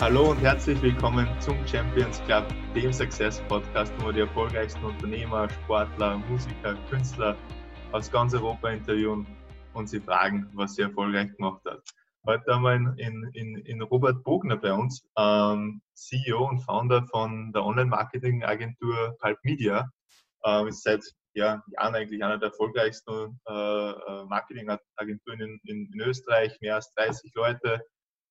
Hallo und herzlich willkommen zum Champions Club, dem Success Podcast, wo wir die erfolgreichsten Unternehmer, Sportler, Musiker, Künstler aus ganz Europa interviewen und sie fragen, was sie erfolgreich gemacht hat. Heute haben wir in, in, in Robert Bogner bei uns, ähm, CEO und Founder von der Online-Marketing-Agentur Pulp Media. Ähm, ist seit ja, Jahren eigentlich einer der erfolgreichsten äh, äh Marketingagenturen in, in, in Österreich, mehr als 30 Leute,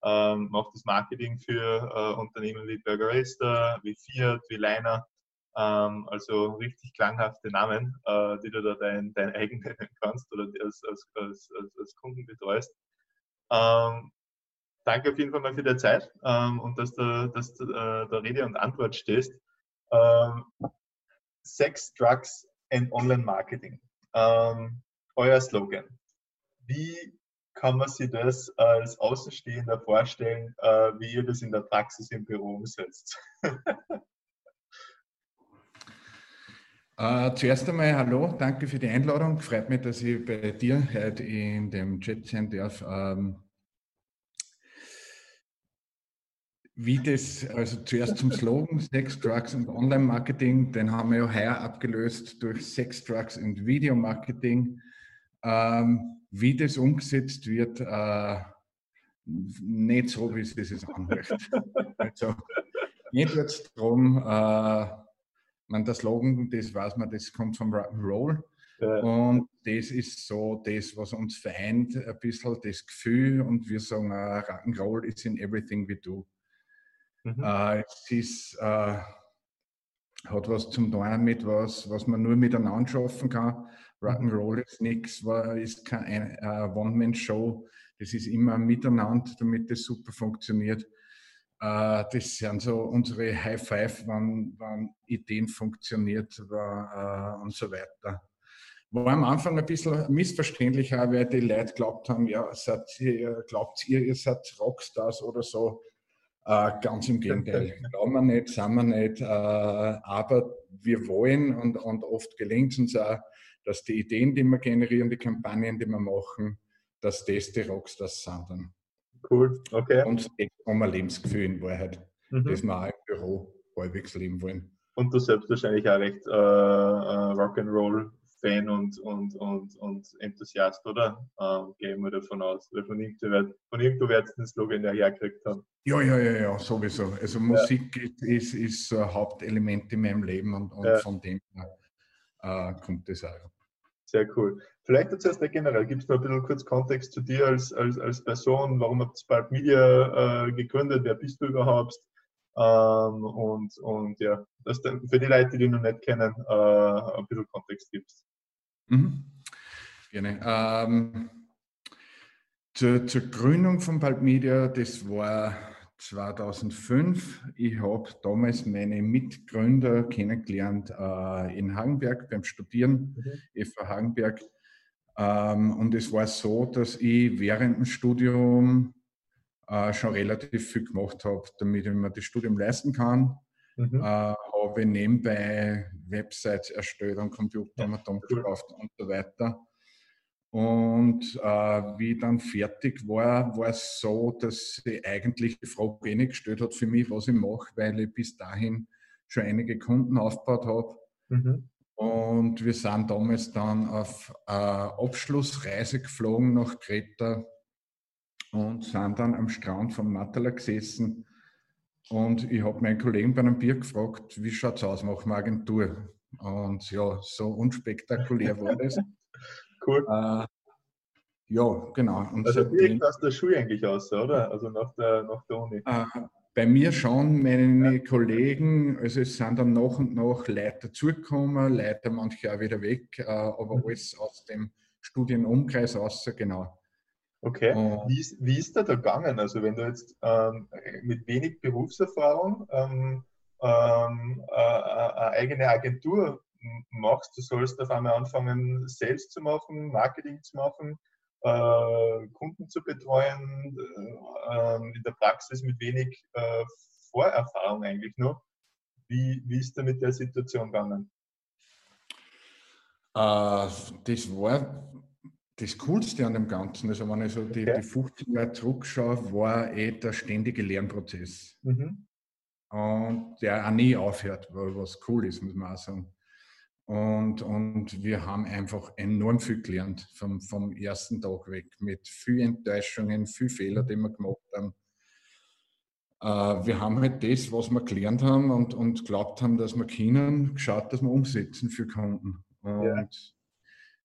ähm, macht das Marketing für äh, Unternehmen wie Burger Racer, wie Fiat, wie Liner. Ähm, also richtig klanghafte Namen, äh, die du da dein, dein eigen nennen kannst oder als, als, als, als Kunden betreust. Ähm, danke auf jeden Fall mal für die Zeit ähm, und dass du, dass du äh, da Rede und Antwort stehst. Ähm, Sex, Drugs and Online Marketing. Ähm, euer Slogan. Wie kann man sich das als Außenstehender vorstellen, äh, wie ihr das in der Praxis im Büro umsetzt? Uh, zuerst einmal hallo, danke für die Einladung. Freut mich, dass ich bei dir heute in dem Chat sein darf. Um, wie das, also zuerst zum Slogan Sex, Drugs und Online-Marketing, den haben wir ja heuer abgelöst durch Sex, Drugs und Video-Marketing. Um, wie das umgesetzt wird, äh, nicht so, wie es sich anhört. also, nicht jetzt darum, äh, man, das Slogan, das weiß man, das kommt vom Rock'n'Roll. Ja. Und das ist so das, was uns vereint, ein bisschen das Gefühl. Und wir sagen, uh, Rock'n'Roll is in everything we do. Mhm. Uh, es ist, uh, hat was zum tun mit was, was man nur miteinander schaffen kann. Rock'n'Roll ist nichts, ist keine uh, One-Man-Show. Das ist immer miteinander, damit das super funktioniert. Uh, das sind so unsere High Five, wann, wann Ideen funktioniert uh, und so weiter. War am Anfang ein bisschen missverständlich, weil die Leute glaubt haben, ja, seid ihr, glaubt ihr, ihr seid Rockstars oder so. Uh, ganz im Gegenteil. Glauben wir nicht, sind wir nicht. aber wir wollen und, und oft gelingt es uns auch, dass die Ideen, die wir generieren, die Kampagnen, die wir machen, dass das die Rockstars sind dann. Cool, okay. Und geht um ein Lebensgefühl in Wahrheit, mhm. das wir auch im Büro halbwegs leben wollen. Und du selbst wahrscheinlich auch recht äh, äh Rock'n'Roll Fan und, und, und, und Enthusiast, oder? Ähm, gehen wir davon aus. Weil von irgendwo, wird, von irgendwo wird den Slogan ja hergekriegt haben. Ja, ja, ja, ja, sowieso. Also Musik ja. ist, ist ein Hauptelement in meinem Leben und, und ja. von dem her äh, kommt das auch. Sehr cool. Vielleicht zuerst generell, gibt es noch ein bisschen kurz Kontext zu dir als, als, als Person? Warum habt ihr Spark Media äh, gegründet? Wer bist du überhaupt? Ähm, und, und ja, dass du für die Leute, die dich noch nicht kennen, äh, ein bisschen Kontext gibst. Mhm. Gerne. Ähm, zur, zur, Gründung von Pulp Media, das war 2005. Ich habe damals meine Mitgründer kennengelernt äh, in Hagenberg beim Studieren, mhm. FA Hagenberg. Ähm, und es war so, dass ich während dem Studium äh, schon relativ viel gemacht habe, damit ich mir das Studium leisten kann. Mhm. Äh, habe nebenbei Websites erstellt und Computer ja, gekauft und so weiter. Und äh, wie ich dann fertig war, war es so, dass sie eigentlich die Frage eh nicht gestellt hat für mich, was ich mache, weil ich bis dahin schon einige Kunden aufgebaut habe. Mhm. Und wir sind damals dann auf äh, Abschlussreise geflogen nach Kreta und sind dann am Strand von Matala gesessen. Und ich habe meinen Kollegen bei einem Bier gefragt, wie schaut es aus, machen wir Agentur? Und ja, so unspektakulär war das. Cool. Äh, ja, genau. Und also direkt aus der Schule eigentlich aus, oder? Also nach der, nach der Uni. Äh, bei mir schon, meine ja. Kollegen, also es sind dann nach und nach Leute dazugekommen, Leute manche auch wieder weg, äh, aber mhm. alles aus dem Studienumkreis raus, genau. Okay, wie ist, wie ist da da gegangen? Also wenn du jetzt ähm, mit wenig Berufserfahrung ähm, ähm, äh, eine eigene Agentur machst, du sollst auf einmal anfangen, Sales zu machen, Marketing zu machen, äh, Kunden zu betreuen, äh, ähm, in der Praxis mit wenig äh, Vorerfahrung eigentlich noch. Wie, wie ist da mit der Situation gegangen? Äh, das war das Coolste an dem Ganzen, also wenn ich so die, okay. die 15 Jahre zurückschaue, war eh der ständige Lernprozess. Mhm. Und der auch nie aufhört, was cool ist, muss man auch sagen. Und, und wir haben einfach enorm viel gelernt vom, vom ersten Tag weg, mit vielen Enttäuschungen, vielen Fehlern, die wir gemacht haben. Äh, wir haben halt das, was wir gelernt haben und, und glaubt haben, dass wir können, geschaut, dass wir umsetzen für Kunden. Und ja.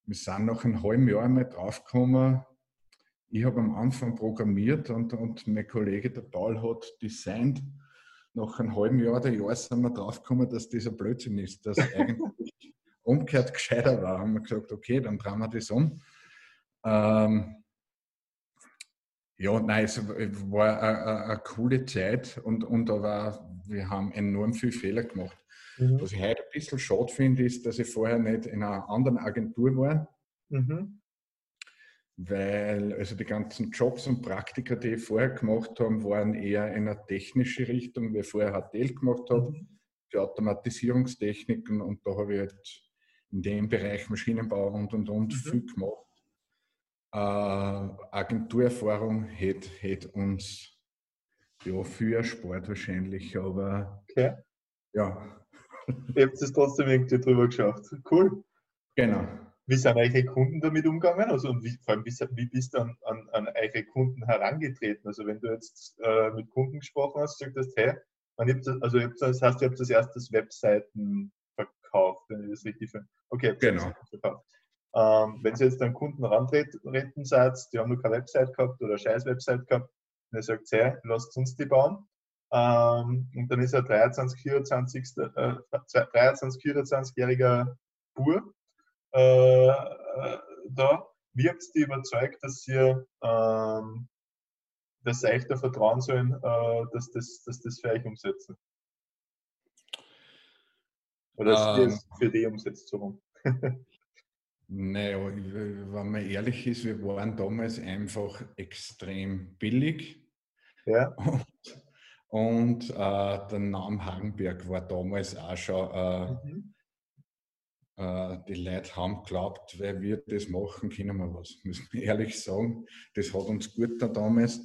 wir sind nach einem halben Jahr einmal draufgekommen, ich habe am Anfang programmiert und, und mein Kollege, der Paul, hat designt. Nach einem halben Jahr der Jahr sind wir draufgekommen, dass das ein Blödsinn ist, dass eigentlich umgekehrt gescheiter war. Haben wir gesagt, okay, dann drehen wir das um. Ähm, ja, nein, es war eine, coole Zeit und, und aber wir haben enorm viele Fehler gemacht. Mhm. Was ich heute ein bisschen schade finde, ist, dass ich vorher nicht in einer anderen Agentur war. Mhm. Weil also die ganzen Jobs und Praktika, die ich vorher gemacht habe, waren eher in eine technische Richtung, wie ich vorher HTL gemacht habe, mhm. für Automatisierungstechniken und da habe ich halt in dem Bereich Maschinenbau und und und mhm. viel gemacht. Äh, Agenturerfahrung hätte, hätte uns ja für Sport wahrscheinlich, aber okay. ja. Ihr habt es trotzdem irgendwie drüber geschafft. Cool. Genau. Wie sind eure Kunden damit umgegangen? Also und wie, vor allem, wie, bist du an, an, an eure Kunden herangetreten? Also wenn du jetzt äh, mit Kunden gesprochen hast, sagst du, hey, man also das heißt, ihr habt das erst das Webseiten verkauft, wenn ich das richtig finde. Okay, genau. Verkauft. Ähm, wenn Sie jetzt einen Kunden rantreten seid, die haben nur keine Website gehabt oder eine scheiß Website gehabt, und er sagt, hey, lasst uns die bauen. Ähm, und dann ist er 23, 24, äh, 23, 24-jähriger Bur äh, äh, da. Wie habt ihr die überzeugt, dass ihr ähm, dass sie echt da vertrauen sollen, äh, dass, das, dass das für euch umsetzen? Oder ähm, das für die umsetzt rum? Naja, wenn man ehrlich ist, wir waren damals einfach extrem billig. Ja. Und, und äh, der Name Hagenberg war damals auch schon, äh, mhm. äh, die Leute haben geglaubt, weil wir das machen, können wir was, müssen wir ehrlich sagen. Das hat uns gut da damals.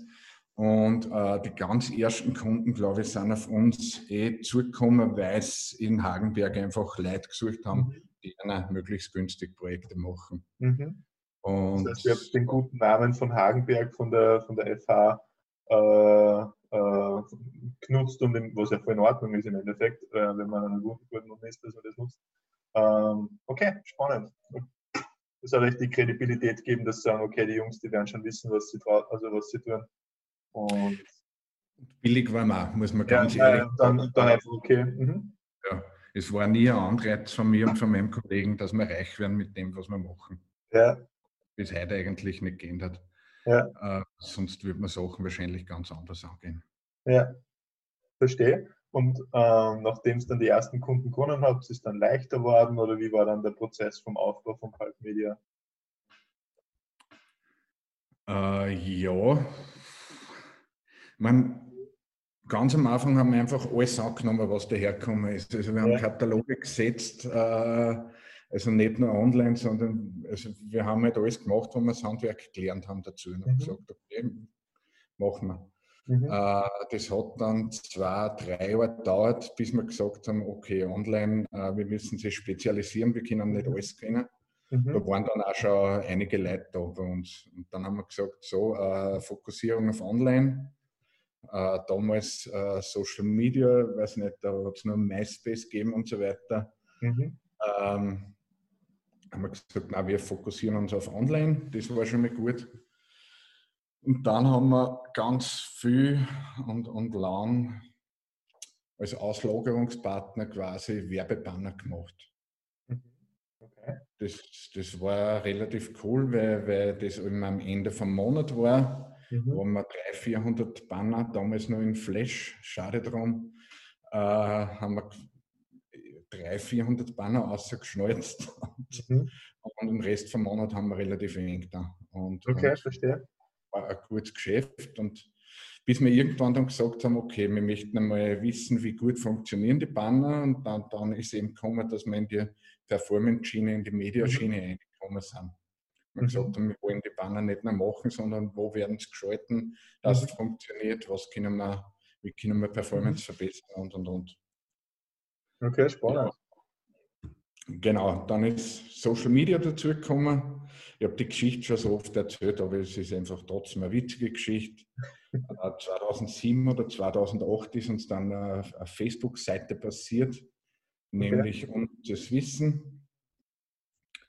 Und äh, die ganz ersten Kunden, glaube ich, sind auf uns eh zugekommen, weil es in Hagenberg einfach Leute gesucht haben. Mhm die gerne möglichst günstig Projekte machen. Mhm. Und das heißt, ihr habt den guten Namen von Hagenberg von der, von der FH äh, äh, genutzt, um den, was ja voll in Ordnung ist im Endeffekt, äh, wenn man einen guten, guten ist, dass man das nutzt. Ähm, okay, spannend. Das soll echt die Kredibilität geben, dass sie sagen, okay, die Jungs, die werden schon wissen, was sie, also was sie tun. Und billig war man, muss man ganz ja, ehrlich sagen. Dann, dann einfach okay. Mhm. Ja es war nie ein Anreiz von mir und von meinem Kollegen, dass wir reich werden mit dem, was wir machen. Ja. Bis heute eigentlich nicht geändert. Ja. Äh, sonst würde man Sachen wahrscheinlich ganz anders angehen. Ja, verstehe. Und ähm, nachdem es dann die ersten Kunden gewonnen habt, ist es dann leichter geworden oder wie war dann der Prozess vom Aufbau von Pulp Media? Äh, ja, man, Ganz am Anfang haben wir einfach alles angenommen, was dahergekommen ist. Also wir haben ja. Kataloge gesetzt, äh, also nicht nur online, sondern also wir haben halt alles gemacht, wo wir das Handwerk gelernt haben dazu und mhm. gesagt, okay, machen wir. Mhm. Äh, das hat dann zwei, drei Jahre gedauert, bis wir gesagt haben, okay, online, äh, wir müssen sich spezialisieren, wir können nicht mhm. alles kennen. Mhm. Da waren dann auch schon einige Leute da bei uns. Und dann haben wir gesagt, so, äh, Fokussierung auf online äh, damals äh, Social Media, weiß nicht, da hat es nur MySpace gegeben und so weiter. Mhm. Ähm, haben wir gesagt, na, wir fokussieren uns auf Online, das war schon mal gut. Und dann haben wir ganz viel und, und lang als Auslagerungspartner quasi Werbebanner gemacht. Mhm. Okay. Das, das war relativ cool, weil, weil das eben am Ende vom Monat war mhm. wo wir 300, 400 Banner, damals noch in Flash, schade drum, äh, haben wir 300, 400 Banner rausgeschnalzt und, mhm. und den Rest vom Monat haben wir relativ wenig da. Und, okay, und verstehe. War ein gutes Geschäft und bis wir irgendwann dann gesagt haben, okay, wir möchten einmal wissen, wie gut funktionieren die Banner und dann, dann ist eben gekommen, dass wir in die Performance-Schiene, in die Mediaschiene mhm. reingekommen sind Wir mhm. gesagt haben, wir wollen die Banner nicht mehr machen, sondern wo werden sie geschalten, dass mhm. es funktioniert, was können wir, wie können wir Performance mhm. verbessern und und und. Okay, spannend. Genau, dann ist Social Media dazu gekommen. Ich habe die Geschichte schon so oft erzählt, aber es ist einfach trotzdem eine witzige Geschichte. 2007 äh, oder 2008 ist uns dann eine, Facebook-Seite passiert, okay. nämlich Unnützes Wissen,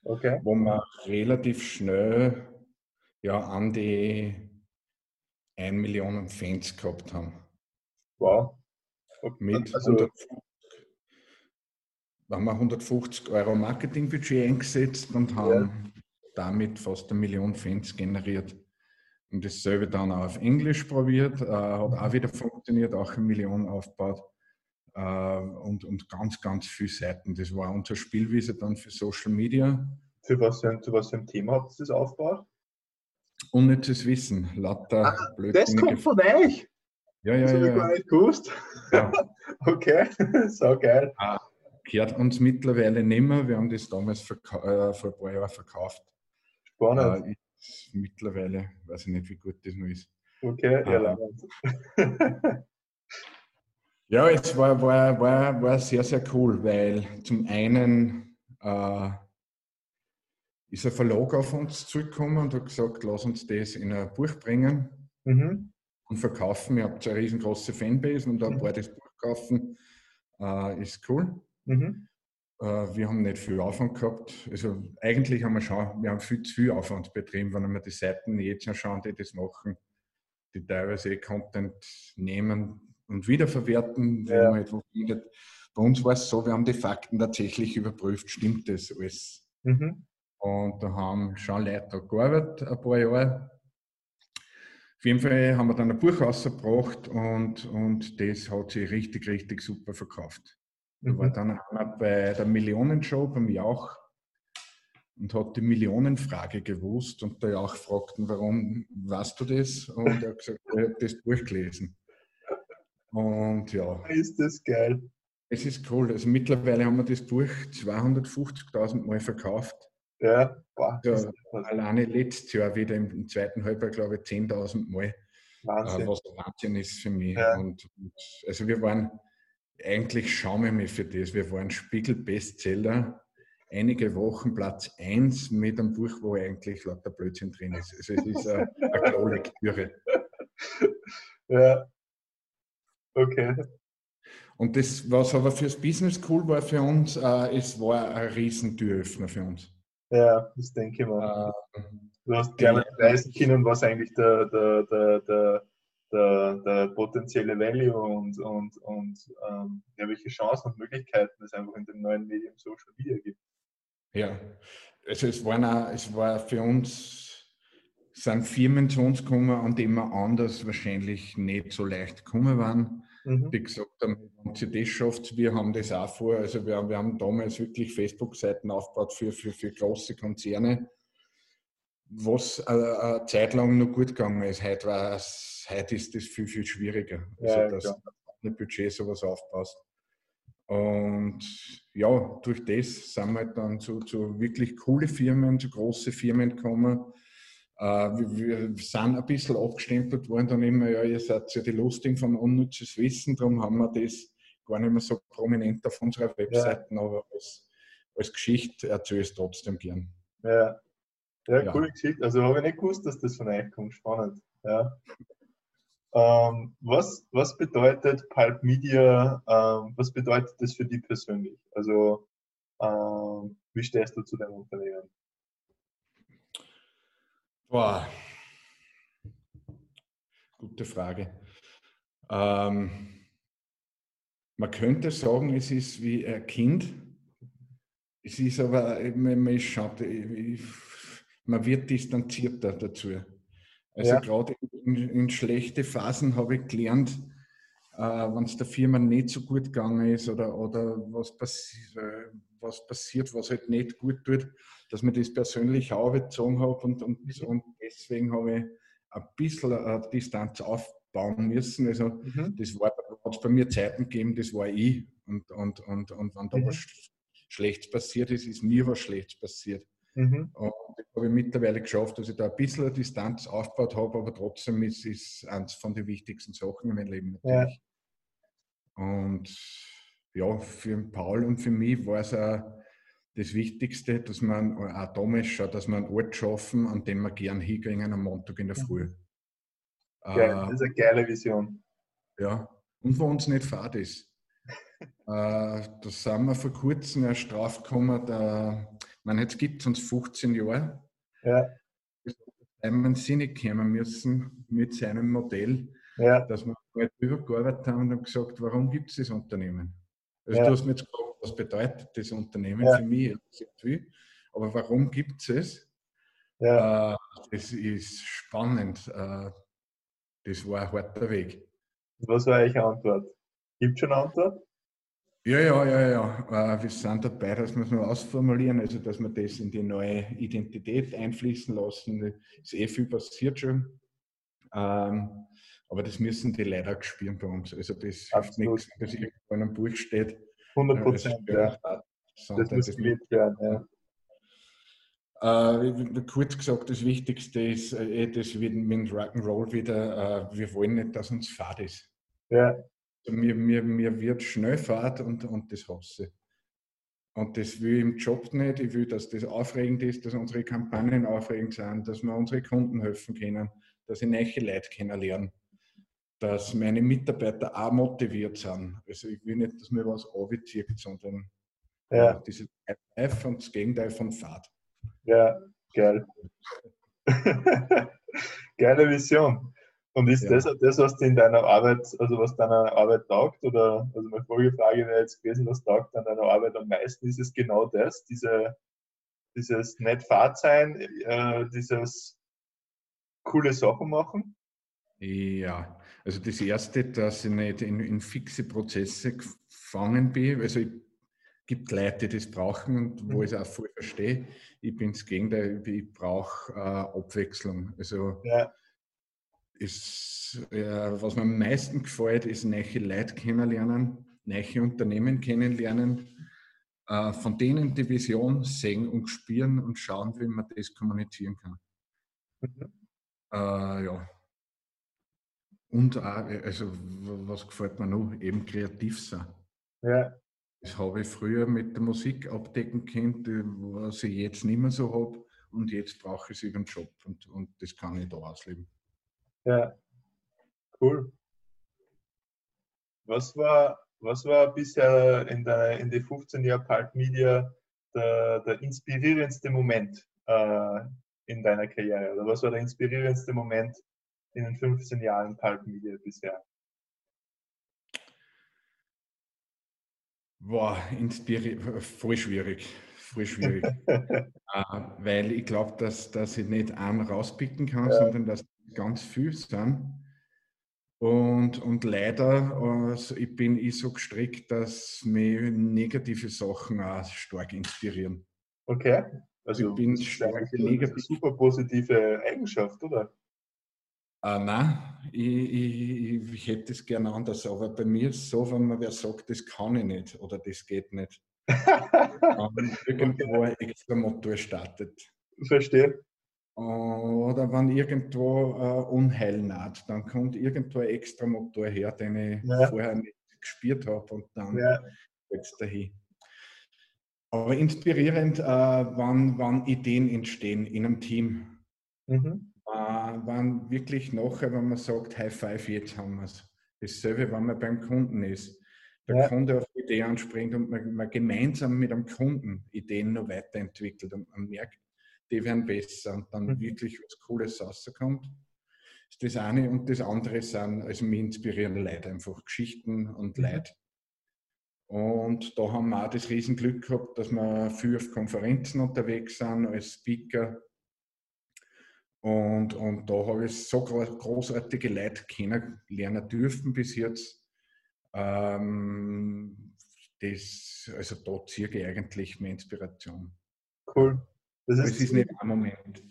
okay. wo wir relativ schnell ja, an die 1 Million Fans gehabt haben. Wow. Mit also, 150 haben wir 150 Euro Marketingbudget eingesetzt und haben ja. damit fast eine Million Fans generiert. Und dasselbe dann auch auf Englisch probiert, äh, hat auch wieder funktioniert, auch eine Million aufgebaut. Äh, und, und ganz, ganz viele Seiten. Das war unsere Spielwiese dann für Social Media. Für was für ein, für was für ein Thema habt ihr das aufgebaut? Unnützes Wissen, lauter ah, Das kommt von euch? Ja, ja, das ja. Das habe ich gar nicht gewusst. Ja. okay, so geil. Ah, gehört uns mittlerweile nicht mehr. Wir haben das damals äh, vor ein paar Jahren verkauft. Spannend. Äh, mittlerweile, weiß ich nicht, wie gut das noch ist. Okay, ja, äh, Ja, es war, war, war, war sehr, sehr cool, weil zum einen äh, ist ein Verlag auf uns zurückgekommen und hat gesagt, lass uns das in ein Buch bringen mhm. und verkaufen. Ihr habt eine riesengroße Fanbase und da mhm. war das Buch kaufen, äh, ist cool. Mhm. Äh, wir haben nicht viel Aufwand gehabt. Also eigentlich haben wir schon, wir haben viel zu viel Aufwand betrieben, wenn wir die Seiten jetzt anschauen, die das machen, die teilweise Content nehmen und wiederverwerten, ja. man etwas findet. Bei uns war es so, wir haben die Fakten tatsächlich überprüft, stimmt das alles? Mhm. Und da haben schon Leute gearbeitet, ein paar Jahre. Auf jeden Fall haben wir dann ein Buch rausgebracht und, und das hat sich richtig, richtig super verkauft. Da war mhm. dann einer bei der Millionenshow beim Jauch und hat die Millionenfrage gewusst und der Jauch fragten, warum weißt du das? Und er hat gesagt, er hat das durchgelesen. Und ja. Ist das geil. Es ist cool. Also mittlerweile haben wir das Buch 250.000 Mal verkauft. Ja, boah, ja alleine letztes Jahr wieder im, im zweiten Halbjahr, glaube ich, 10.000 Mal. Wahnsinn. Äh, was Wahnsinn ist für mich. Ja. Und, und, also wir waren eigentlich schäme ich mich für das. Wir waren Spiegel-Bestseller, einige Wochen Platz 1 mit einem Buch, wo eigentlich lauter Blödsinn drin ist. Also es ist eine, eine Klo-Lektüre. Ja. Okay. Und das, was aber fürs Business cool war für uns, äh, es war ein riesen Türöffner für uns. Ja, das denke ich mal. Äh, du hast gerne leisten können, was eigentlich der, der, der, der der, der potenzielle Value und, und, und ähm, ja, welche Chancen und Möglichkeiten es einfach in dem neuen Medium Social Media gibt. Ja, also es, waren auch, es war für uns, sind Firmen zu uns gekommen, an denen wir anders wahrscheinlich nicht so leicht gekommen waren. Mhm. Die gesagt haben, wenn sie das schafft, wir haben das auch vor. Also wir, wir haben damals wirklich Facebook-Seiten aufgebaut für, für, für große Konzerne, was eine, eine Zeit lang noch gut gegangen ist. Heute war heute ist das viel, viel schwieriger. Also, ja, dass ein Budget sowas aufpasst. Und ja, durch das sind wir dann zu, zu wirklich coole Firmen, zu große Firmen gekommen. Äh, wir, sind ein bisschen abgestempelt worden, dann immer, ja, ihr seid ja die Lustigen von unnützes Wissen, darum haben wir das gar nicht mehr so prominent auf unserer Webseite, ja. aber als, als Geschichte erzähle ich es trotzdem gern. Ja. ja, ja. coole Geschichte. Also habe ich nicht gewusst, dass das von euch kommt. Spannend. Ja. Ähm, was, was bedeutet Pulp Media, ähm, was bedeutet das für dich persönlich? Also, ähm, wie stehst du zu deinem Unternehmen? Boah, gute Frage. Ähm, man könnte sagen, es ist wie ein Kind. Es ist aber, man, man, schaut, man wird distanzierter dazu. Also ja. gerade in, in, schlechte Phasen habe ich gelernt, äh, wenn es der Firma nicht so gut gegangen ist oder, oder was, passi äh, was passiert, was halt nicht gut tut, dass man das persönlich auch bezogen habe und, und, mhm. und deswegen habe ich ein bisschen eine Distanz aufbauen müssen. Also mhm. das war, hat es bei mir Zeiten gegeben, das war ich und, und, und, und wenn da mhm. was Schlechtes passiert ist, ist mir was Schlechtes passiert. Mhm. Und das habe ich mittlerweile geschafft, dass ich da ein bisschen eine Distanz aufgebaut habe, aber trotzdem ist es eines von den wichtigsten Sachen in meinem Leben natürlich. Ja. Und ja, für Paul und für mich war es auch das Wichtigste, dass man auch damals schon, dass wir einen Ort schaffen, an dem wir gern hingehen am Montag in der Früh. Geil, das ist eine geile Vision. Ja, und wo uns nicht fad ist. äh, da sind wir vor kurzem erst draufgekommen, da, ich meine, jetzt gibt es uns 15 Jahre. Ja. Simon Sinek kommen müssen mit seinem Modell, ja. dass wir mal drüber gearbeitet haben und gesagt, warum gibt es das Unternehmen? Also ja. du hast mir jetzt gefragt, was bedeutet das Unternehmen ja. für mich? Aber warum gibt es es? Ja. Äh, das ist spannend. Äh, das war ein harter Weg. Was war eure Antwort? Gibt es schon eine Antwort? Ja, ja, ja, ja. Äh, wir sind dabei, dass wir es noch ausformulieren, also dass wir das in die neue Identität einfließen lassen. Ist eh viel passiert schon. Ähm, aber das müssen die leider spüren bei uns. Also das hilft nichts, wenn das irgendwo in einem Buch steht. 100 Prozent, ja. Das muss gelebt werden, ja. Äh, kurz gesagt, das Wichtigste ist, äh, das wird mit Rock'n'Roll wieder, äh, wir wollen nicht, dass uns Fahrt ist. Ja. Also mir, mir, mir wird schnell Fahrt und, und das hasse. Und das will ich im Job nicht. Ich will, dass das aufregend ist, dass unsere Kampagnen aufregend sind, dass wir unsere Kunden helfen können, dass ich neue Leute kennenlernen, dass meine Mitarbeiter auch motiviert sind. Also ich will nicht, dass mir was anbezieht, sondern ja. äh, diese Life und das Gegenteil von Fahrt. Ja, geil. Geile Vision. Und ist ja. das das, was dir in deiner Arbeit, also was deiner Arbeit taugt? Oder also meine Folgefrage wäre jetzt gewesen, was taugt an deiner Arbeit am meisten? Ist es genau das, diese, dieses nett Fahrt sein, äh, dieses coole Sachen machen? Ja, also das erste, dass ich nicht in, in fixe Prozesse gefangen bin. Also ich gibt Leute, die das brauchen und wo mhm. ich es auch voll verstehe. Ich bin das Gegenteil, ich brauche äh, Abwechslung. Also ja. ist, äh, was mir am meisten gefällt, ist neue Leute kennenlernen, neue Unternehmen kennenlernen, äh, von denen die Vision sehen und spüren und schauen, wie man das kommunizieren kann. Mhm. Äh, ja. Und auch, also was gefällt mir noch, eben kreativ sein. Ja. Das habe ich früher mit der Musik abdecken können, was ich jetzt nicht mehr so habe. Und jetzt brauche ich es über den Job und, und das kann ich da ausleben. Ja, cool. Was war, was war bisher in, der, in den 15 Jahren Pulp Media der, der inspirierendste Moment äh, in deiner Karriere? Oder was war der inspirierendste Moment in den 15 Jahren Pulp Media bisher? Boah, voll schwierig. Voll schwierig. äh, weil ich glaube, dass, dass ich nicht einen rauspicken kann, ja. sondern dass ganz viel sind. Und, und leider, also ich bin ich so gestrickt, dass mich negative Sachen auch stark inspirieren. Okay. Also ich bin stark negativ. Super positive Eigenschaft, oder? Äh, nein, ich, ich, ich, hätte es gerne anders, aber bei mir ist es so, wenn man wer sagt, das kann ich nicht oder das geht nicht, dann irgendwo ein extra Motor startet. Verstehe. Oder wenn irgendwo äh, Unheil naht, dann kommt irgendwo ein extra Motor her, den ich ja. vorher nicht gespürt habe und dann ja. es dahin. Aber inspirierend, äh, wann, wann Ideen entstehen in einem Team. Mhm waren wirklich nachher, wenn man sagt, High Five, jetzt haben wir es. Dasselbe, wenn man beim Kunden ist. Der ja. Kunde auf die Idee anspringt und man, man, gemeinsam mit dem Kunden Ideen noch weiterentwickelt und man merkt, die werden besser und dann mhm. wirklich was Cooles rauskommt. Das ist das eine und das andere sind, also mir inspirieren Leute einfach, Geschichten und mhm. Leute. Und da haben wir auch das Riesenglück gehabt, dass wir viel auf Konferenzen unterwegs sind als Speaker und, und da habe ich so großartige Leute kennenlernen dürfen bis jetzt. Ähm, das, also da ziehe ich eigentlich meine Inspiration. Cool. Das ist, es ist nicht ein Moment.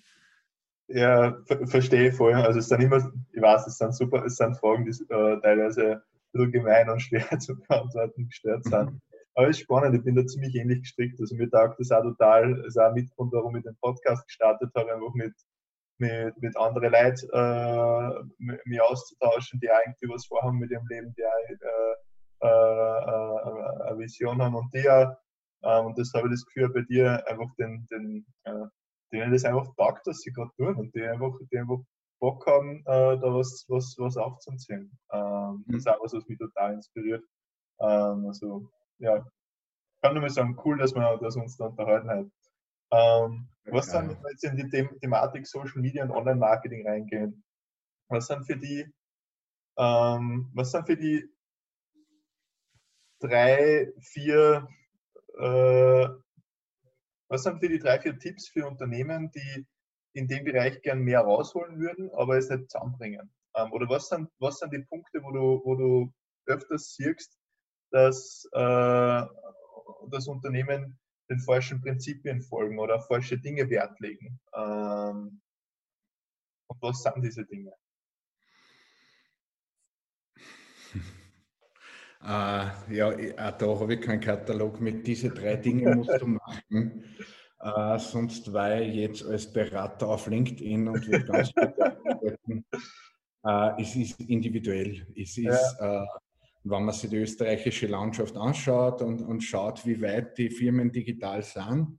Ja, ver verstehe ich voll. Also es sind immer, ich weiß, es sind super, es sind Fragen, die äh, teilweise ein bisschen gemein und schwer zu beantworten gestellt sind. Aber es ist spannend, ich bin da ziemlich ähnlich gestrickt. Also mir taugt das auch total. Das ist auch ein Mitgrund, warum ich den Podcast gestartet habe, einfach mit, mit, mit anderen Leuten äh, mich auszutauschen, die eigentlich was vorhaben mit ihrem Leben, die auch, äh, äh, eine Vision haben und die auch, äh, und das habe ich das Gefühl bei dir, einfach den, den, äh, denen das einfach taugt, dass sie gerade tun und die einfach, die einfach Bock haben, äh, da was, was, was aufzuziehen. Ähm, das ist auch was, was mich total inspiriert. Ähm, also, ja, kann nur mal sagen, cool, dass wir, dass wir uns da unterhalten haben. Ähm, was sind, wenn wir jetzt in die The Thematik Social Media und Online-Marketing reingehen, was sind für die, ähm, was sind für die drei, vier, äh, was sind für die drei, vier Tipps für Unternehmen, die in dem Bereich gern mehr rausholen würden, aber es nicht zusammenbringen? Ähm, oder was sind, was sind die Punkte, wo du, wo du öfters siehst, dass äh, das Unternehmen den falschen Prinzipien folgen oder falsche Dinge Wert legen? Ähm, und was sind diese Dinge? Uh, ja, auch da habe ich keinen Katalog mit diesen drei Dingen musst du machen. Uh, sonst war ich jetzt als Berater auf LinkedIn und wird ganz arbeiten. Uh, es ist individuell. Es ist, ja. Wenn man sich die österreichische Landschaft anschaut und, und schaut, wie weit die Firmen digital sind,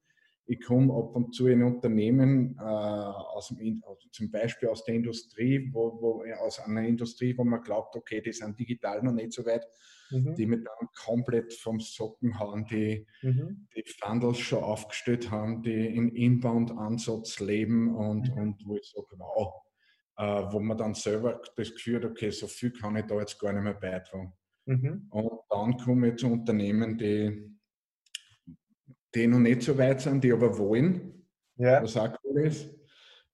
ich komme ab und zu in Unternehmen, äh, aus dem, also zum Beispiel aus der Industrie, wo, wo, aus einer Industrie, wo man glaubt, okay, die sind digital noch nicht so weit, mhm. die mit dann komplett vom Socken hauen, die mhm. die Funnels schon aufgestellt haben, die in Inbound-Ansatz leben und, mhm. und wo ich sage, wow, äh, wo man dann selber das Gefühl hat, okay, so viel kann ich da jetzt gar nicht mehr beitragen. Mhm. Und dann komme ich zu Unternehmen, die die noch nicht so weit sind, die aber wollen, ja. was auch cool ist.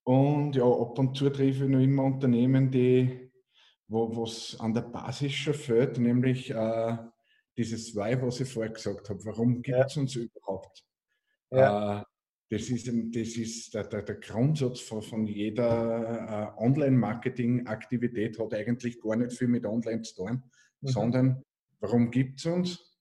Und ja, ab und zu treffe ich noch immer Unternehmen, die, wo es an der Basis schon fehlt, nämlich äh, dieses Why, was ich vorher gesagt habe. Warum gibt es ja. uns überhaupt? Ja. Äh, das ist, das ist der, der, der Grundsatz von, von jeder äh, Online-Marketing-Aktivität, hat eigentlich gar nicht viel mit Online zu tun, mhm. sondern warum gibt es uns?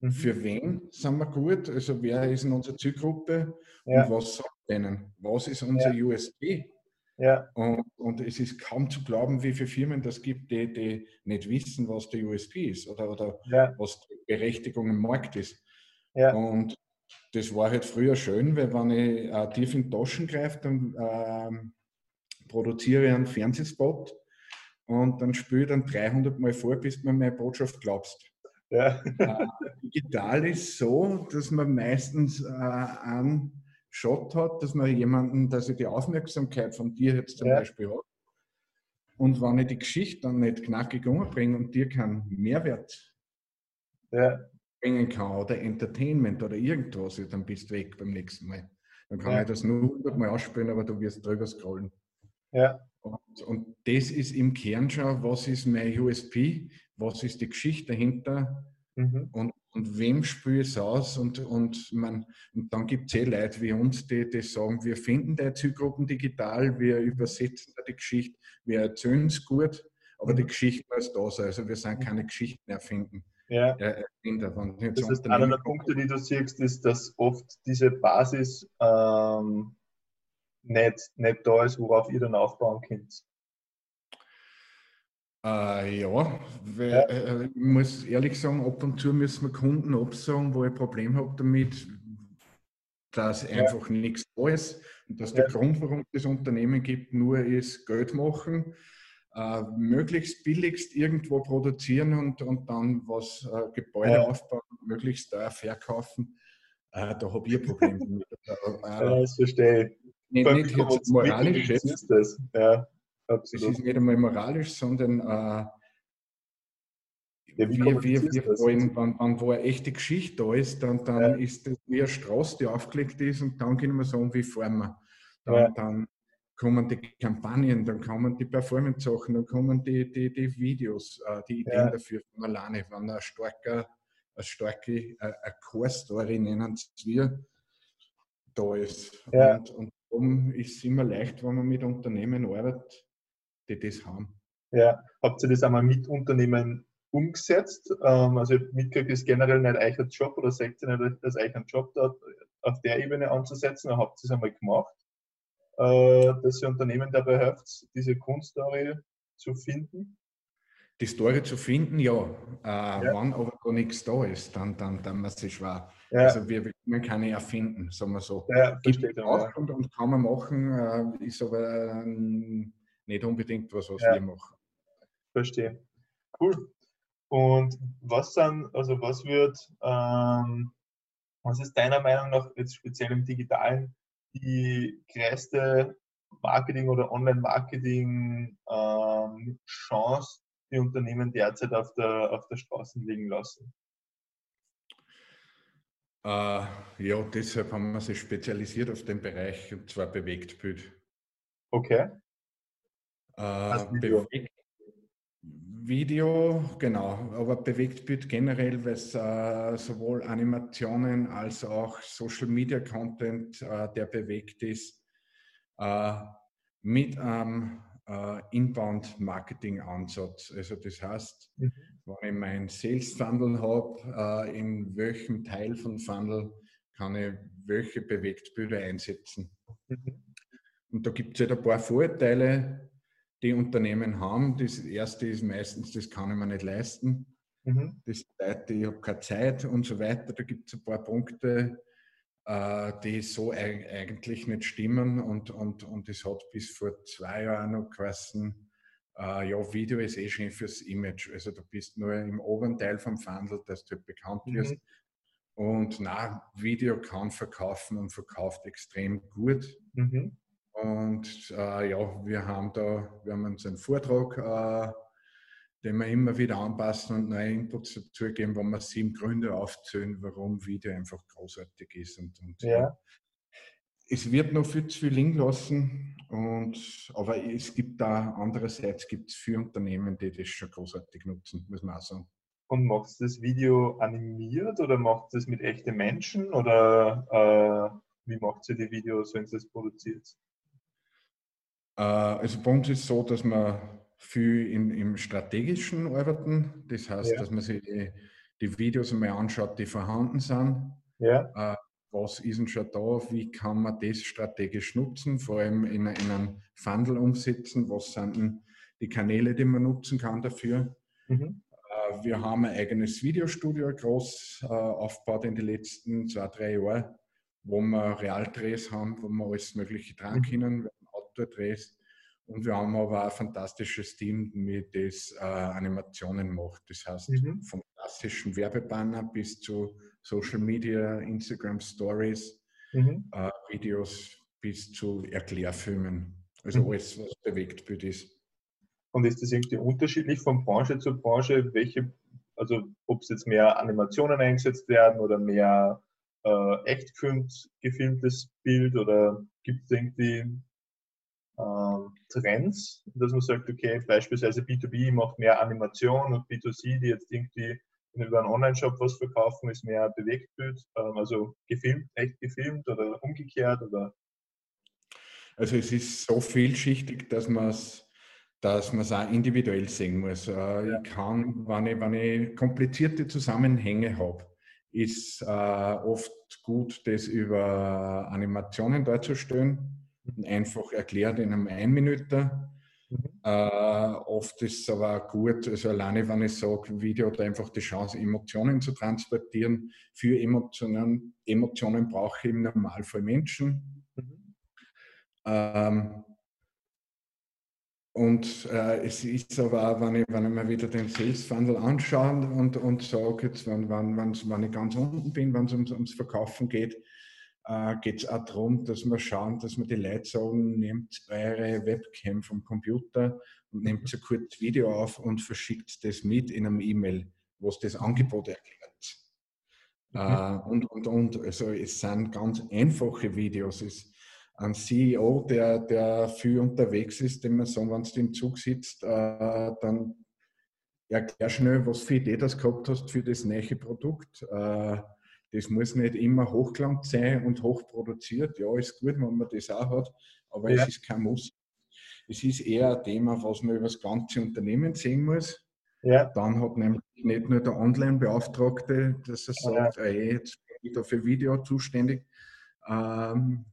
Mhm. Für wen sind wir gut? Also wer ist in unserer Zielgruppe ja. und was sagt denen? Was ist unser ja. USP? Ja. Und, und, es ist kaum zu glauben, wie viele Firmen das gibt, die, die nicht wissen, was der USP ist oder, oder ja. was die Berechtigung im Markt ist. Ja. Und das war halt früher schön, weil wenn ich äh, tief in Taschen greife, dann äh, produziere ich einen Fernsehspot und dann spüre ich dann 300 Mal vor, bis du mir meine Botschaft glaubst. Ja. Äh, digital ist so, dass man meistens äh, einen Shot hat, dass man jemanden, dass ich die Aufmerksamkeit von dir jetzt zum ja. Beispiel habe. Und wenn ich die Geschichte dann nicht knackig umbringe und dir keinen Mehrwert ja. bringen kann oder Entertainment oder irgendwas, dann bist du weg beim nächsten Mal. Dann kann ja. ich das nur hundertmal ausspielen, aber du wirst drüber scrollen. Ja. Und, das ist im Kern schon, was ist mein USP, was ist die Geschichte dahinter mhm. und, und wem spüre ich es aus. Und, und, man, und dann gibt es eh Leute wie uns, die, die sagen, wir finden die Zielgruppen digital, wir übersetzen die Geschichte, wir erzählen es gut, aber mhm. die Geschichte muss da sein. Also wir sind mhm. keine Geschichten erfinden. Ja. Erfinder. Das heißt, einer der Punkte, die du siehst, ist, dass oft diese Basis ähm, nicht, nicht da ist, worauf ihr dann aufbauen könnt. Äh, ja, weil, ja. Äh, ich muss ehrlich sagen, ab und zu müssen wir Kunden absagen, wo ich ein Problem habe damit, dass ja. einfach nichts da ist und dass ja. der Grund, warum es das Unternehmen gibt, nur ist Geld machen, äh, möglichst billigst irgendwo produzieren und, und dann was äh, Gebäude aufbauen, möglichst da verkaufen. Äh, da habe ich ein Problem damit. ja, das verstehe ich. Nicht, nicht jetzt moralisch. Ist das. Ja. Absolut. Es ist nicht einmal moralisch, sondern äh, ja, wir, wir, wir wollen, wenn, wenn wo eine echte Geschichte da ist, dann, dann ja. ist das wie eine Straße, die aufgelegt ist und dann können wir sagen, wie fahren wir. Dann, ja. dann kommen die Kampagnen, dann kommen die Performance-Sachen, dann kommen die, die, die Videos, äh, die Ideen dafür von alleine. Wenn ein starker, eine starke äh, Core-Story nennen wir, da ist. Und, und darum ist es immer leicht, wenn man mit Unternehmen arbeitet, die das haben. Ja, habt ihr das einmal mit Unternehmen umgesetzt? Ähm, also mitgekriegt ist generell nicht euer Job oder seht ihr nicht als euren Job dort auf der Ebene anzusetzen? Habt ihr es einmal gemacht, äh, dass ihr Unternehmen dabei helft, diese Kunststory zu finden? Die Story zu finden, ja. Äh, ja. Wenn aber gar nichts da ist, dann, dann, dann ist es schwer. Ja. Also wir, wir können erfinden, sagen wir so. Ja, Gibt auch und, und kann man machen, äh, ist aber äh, nicht unbedingt was, was ja. wir machen. Verstehe. Cool. Und was dann, also was wird, ähm, was ist deiner Meinung nach jetzt speziell im Digitalen die größte Marketing- oder Online-Marketing-Chance, ähm, die Unternehmen derzeit auf der, auf der Straße liegen lassen? Äh, ja, deshalb haben wir sich spezialisiert auf den Bereich, und zwar Bewegtbild. Okay. Äh, Bewegt, Video, genau, aber Bewegtbild generell, weil es äh, sowohl Animationen als auch Social Media Content, äh, der bewegt ist, äh, mit einem äh, Inbound Marketing Ansatz. Also das heißt, mhm. wenn ich meinen Sales Funnel habe, äh, in welchem Teil von Funnel kann ich welche Bewegtbilder einsetzen. Mhm. Und da gibt es halt ein paar Vorteile die Unternehmen haben. Das erste ist meistens, das kann ich mir nicht leisten. Mhm. Das zweite, ich habe keine Zeit und so weiter. Da gibt es ein paar Punkte, die so eigentlich nicht stimmen. Und, und, und es hat bis vor zwei Jahren noch geheißen, äh, ja, Video ist eh schön fürs Image. Also du bist nur im oberen Teil vom Funnel, dass du bekannt wirst. Mhm. Und na, Video kann verkaufen und verkauft extrem gut. Mhm. Und äh, ja, wir haben da, wir haben uns einen Vortrag, äh, den wir immer wieder anpassen und neue Inputs dazu geben, wo wir sieben Gründe aufzählen, warum Video einfach großartig ist. Und, und ja. Es wird noch viel zu viel liegen lassen, und, aber es gibt da andererseits gibt es für Unternehmen, die das schon großartig nutzen, muss man auch sagen. Und macht das Video animiert oder macht es mit echten Menschen oder äh, wie macht ihr die Videos, wenn ihr es produziert? Äh, also bei uns ist es so, dass wir viel im, im Strategischen arbeiten. Das heißt, ja. dass man sich die, die, Videos einmal anschaut, die vorhanden sind. Ja. Äh, was ist denn schon da? Wie kann man das strategisch nutzen? Vor allem in, in einem Funnel umsetzen. Was sind denn die Kanäle, die man nutzen kann dafür? Mhm. Äh, wir haben ein eigenes Videostudio groß aufgebaut in den letzten zwei, drei Jahren, wo wir Realdrehs haben, wo wir alles Mögliche dran mhm. können Outdoor-Drehs. Und wir haben aber ein fantastisches Team, mit das äh, Animationen macht. Das heißt, mhm. vom klassischen Werbebanner bis zu Social Media, Instagram Stories, mhm. äh, Videos bis zu Erklärfilmen. Also mhm. alles, was Bewegtbild ist. Und ist das irgendwie unterschiedlich von Branche zu Branche, welche, also ob es jetzt mehr Animationen eingesetzt werden oder mehr äh, echt gefilmtes Bild oder gibt es irgendwie Trends, dass man sagt, okay, beispielsweise B2B macht mehr Animation und B2C, die jetzt irgendwie über einen Online-Shop was verkaufen, ist mehr Bewegtbild, ähm, also gefilmt, echt gefilmt oder umgekehrt oder? Also es ist so vielschichtig, dass man es dass man es auch individuell sehen muss. Äh, ja. Ich kann, wenn ich, wenn ich komplizierte Zusammenhänge habe, ist äh, oft gut, das über Animationen darzustellen einfach erklärt in einem Einminüter. Mhm. Äh, oft ist es aber auch gut, also alleine wenn ich sage, Video hat einfach die Chance, Emotionen zu transportieren. Für Emotionen, Emotionen brauche ich im Normalfall Menschen. Mhm. Ähm, und äh, es ist aber auch, wenn ich, wenn ich mir wieder den Sales Funnel anschaue und, und sage, jetzt, wenn, wenn, wenn ich ganz unten bin, wenn es ums, ums Verkaufen geht, äh, geht es auch darum, dass wir schauen, dass wir die Leute sagen, nehmt eure Webcam vom Computer und nehmt so kurz Video auf und verschickt das mit in einem E-Mail, was das Angebot erklärt. Mhm. Äh, und, und, und. Also es sind ganz einfache Videos. Es ist ein CEO, der, der viel unterwegs ist, dem man sagen, wenn du im Zug sitzt, äh, dann erklär schnell, was für Idee das gehabt hast für das neue Produkt. Äh, das muss nicht immer Hochglanz sein und hochproduziert. Ja, ist gut, wenn man das auch hat, aber ja. es ist kein Muss. Es ist eher ein Thema, was man über das ganze Unternehmen sehen muss. Ja. Dann hat nämlich nicht nur der Online-Beauftragte, dass er sagt, ja. ey, jetzt bin ich da für Video zuständig, ähm,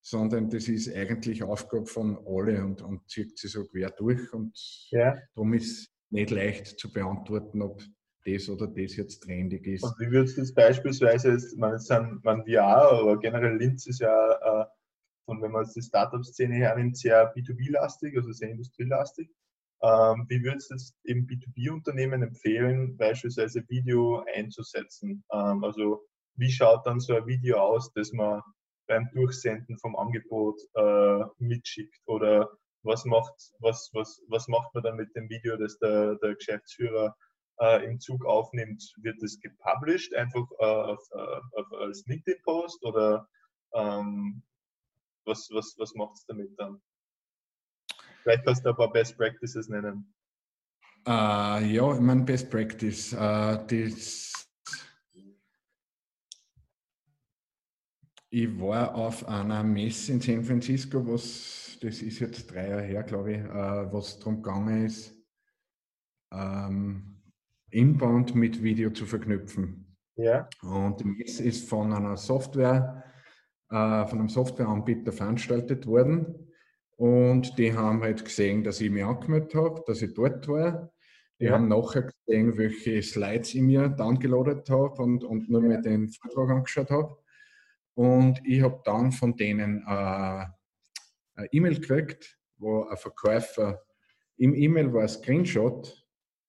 sondern das ist eigentlich Aufgabe von alle und, und zieht sich so quer durch und ja. darum ist nicht leicht zu beantworten, ob das oder das jetzt trendig ist. Und wie würdest du das beispielsweise, jetzt, man, jetzt sind, VR, aber generell Linz ist ja, äh, wenn man die Startup-Szene hernimmt, sehr B2B-lastig, also sehr industrielastig. Ähm, wie würdest du jetzt eben B2B-Unternehmen empfehlen, beispielsweise Video einzusetzen? Ähm, also wie schaut dann so ein Video aus, das man beim Durchsenden vom Angebot äh, mitschickt? Oder was macht, was, was, was macht man dann mit dem Video, das der, der Geschäftsführer äh, im Zug aufnimmt? Wird es gepublished einfach äh, auf, äh, auf, als LinkedIn-Post oder ähm, was, was, was macht es damit dann? Vielleicht kannst du ein paar Best Practices nennen. Uh, ja, ich meine Best Practice. Uh, das, ich war auf einer Messe in San Francisco, was das ist jetzt drei Jahre her, glaube ich, uh, was darum gegangen ist, um, ähm, Inbound mit Video zu verknüpfen. Ja. Und Messe ist von einer Software, von einem Softwareanbieter veranstaltet worden und die haben halt gesehen, dass ich mich angemeldet habe, dass ich dort war. Die ja. haben nachher gesehen, welche Slides ich mir downgeloadet habe und, und nur ja. mir den Vortrag angeschaut habe. Und ich habe dann von denen äh, eine E-Mail gekriegt, wo ein Verkäufer im E-Mail war ein Screenshot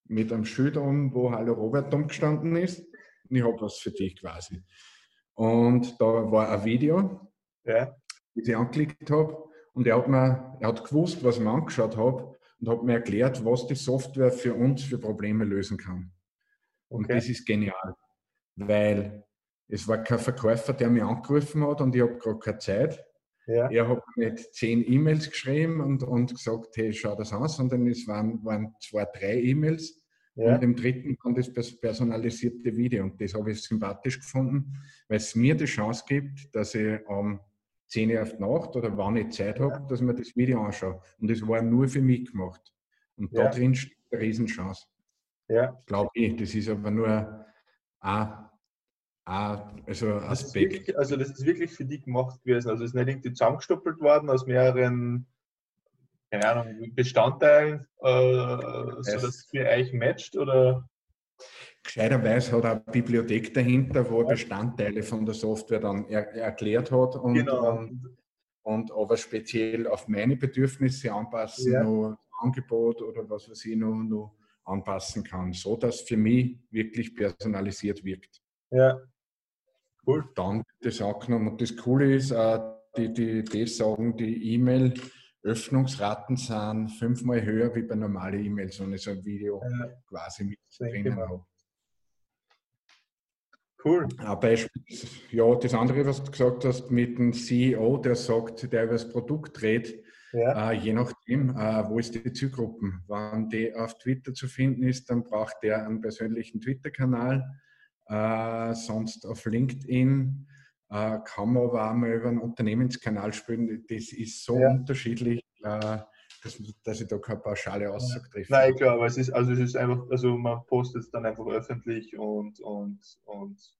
mit einem Schild um, wo Hallo Robert umgestanden ist. Und ich habe was für dich quasi. Und da war ein Video, ja. das ich angeklickt habe. Und er hat, mir, er hat gewusst, was ich mir angeschaut habe und hat mir erklärt, was die Software für uns für Probleme lösen kann. Und okay. das ist genial, weil es war kein Verkäufer, der mich angerufen hat und ich habe gerade keine Zeit. Ja. Er hat nicht zehn E-Mails geschrieben und, und gesagt, hey, schau das an, sondern es waren, waren zwei, drei E-Mails. Ja. Und im dritten kommt das personalisierte Video. Und das habe ich sympathisch gefunden, weil es mir die Chance gibt, dass ich am 10 Uhr auf die Nacht oder wann ich Zeit habe, dass man das Video anschaue. Und das war nur für mich gemacht. Und ja. da drin steht eine Riesenchance. Ja. Glaube ich. Das ist aber nur ein, also Aspekt. Das wirklich, also das ist wirklich für dich gemacht gewesen. Also es ist nicht irgendwie zusammengestoppelt worden aus mehreren keine Ahnung, Bestandteilen, äh, sodass es für euch matcht oder? Gescheiterweise hat er eine Bibliothek dahinter, wo er Bestandteile von der Software dann er, erklärt hat und, genau. und, und, aber speziell auf meine Bedürfnisse anpassen, ja. noch Angebot oder was weiß ich noch, noch anpassen kann, so dass für mich wirklich personalisiert wirkt. Ja, cool. Dann das auch genommen. Und das Coole ist, äh, die, die, die sagen, die E-Mail Öffnungsraten sind fünfmal höher wie bei normalen E-Mails, wenn ich so ein Video ja. quasi mit drinnen habe. Cool. Ein Beispiel, ja, das andere, was du gesagt hast, mit dem CEO, der sagt, der über das Produkt redet, ja. äh, je nachdem, äh, wo ist die Zielgruppen. Wenn die auf Twitter zu finden ist, dann braucht der einen persönlichen Twitter-Kanal, äh, sonst auf LinkedIn. Äh, kann man aber auch mal über einen Unternehmenskanal spielen. Das ist so ja. unterschiedlich, äh, dass, dass, ich da keine pauschale Aussage treffe. Nein, klar, aber es ist, also es ist einfach, also man postet es dann einfach öffentlich und, und, und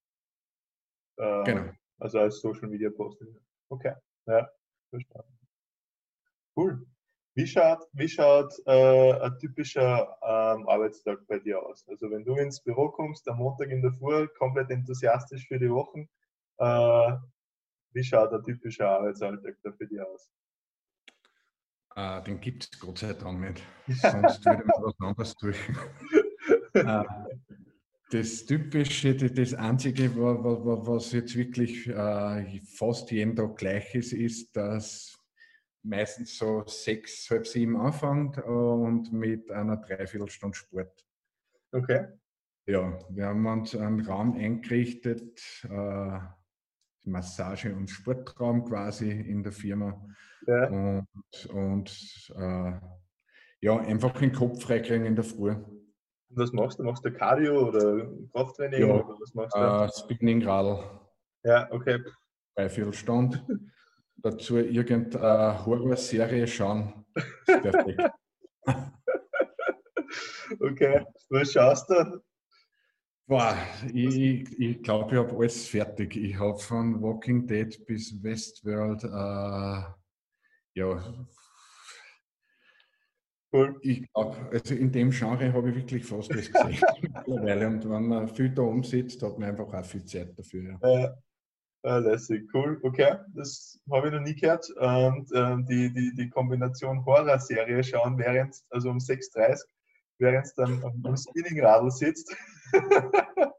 äh, genau. also als Social Media Posting. Okay, ja, verstanden. Cool. Wie schaut, wie schaut äh, ein typischer ähm, Arbeitstag bei dir aus? Also wenn du ins Büro kommst, am Montag in der Früh, komplett enthusiastisch für die Wochen, äh, wie schaut ein typischer Arbeitsalltag da für dich aus? Uh, den gibt es Gott sei Dank nicht. Sonst würde man was anderes tun. uh, das Typische, das Einzige, was jetzt wirklich uh, fast jeden Tag gleich ist, ist, dass meistens so sechs, halb sieben anfängt und mit einer Dreiviertelstunde Sport. Okay. Ja, wir haben uns einen Raum eingerichtet, Massage- und Sportraum quasi in der Firma. Ja. Und, und äh, ja, einfach den Kopf freikriegen in der Früh. Was machst du? Machst du Cardio oder Krafttraining? Ja, oder was machst du? Äh, Spinning Radl. Ja, okay. Dreiviertel Stunde. Dazu irgendeine Horrorserie schauen. Perfekt. okay, was schaust du? Boah, ich, ich glaube, ich habe alles fertig. Ich habe von Walking Dead bis Westworld, äh, ja, Cool. Ich glaube, also in dem Genre habe ich wirklich fast das gesehen mittlerweile. Und wenn man viel da umsetzt, hat man einfach auch viel Zeit dafür. Ja. Äh, äh, lässig, cool. Okay, das habe ich noch nie gehört. Und äh, die, die, die Kombination Horror-Serie schauen, während, also um 6.30 Uhr, während es dann am Spinningradl sitzt.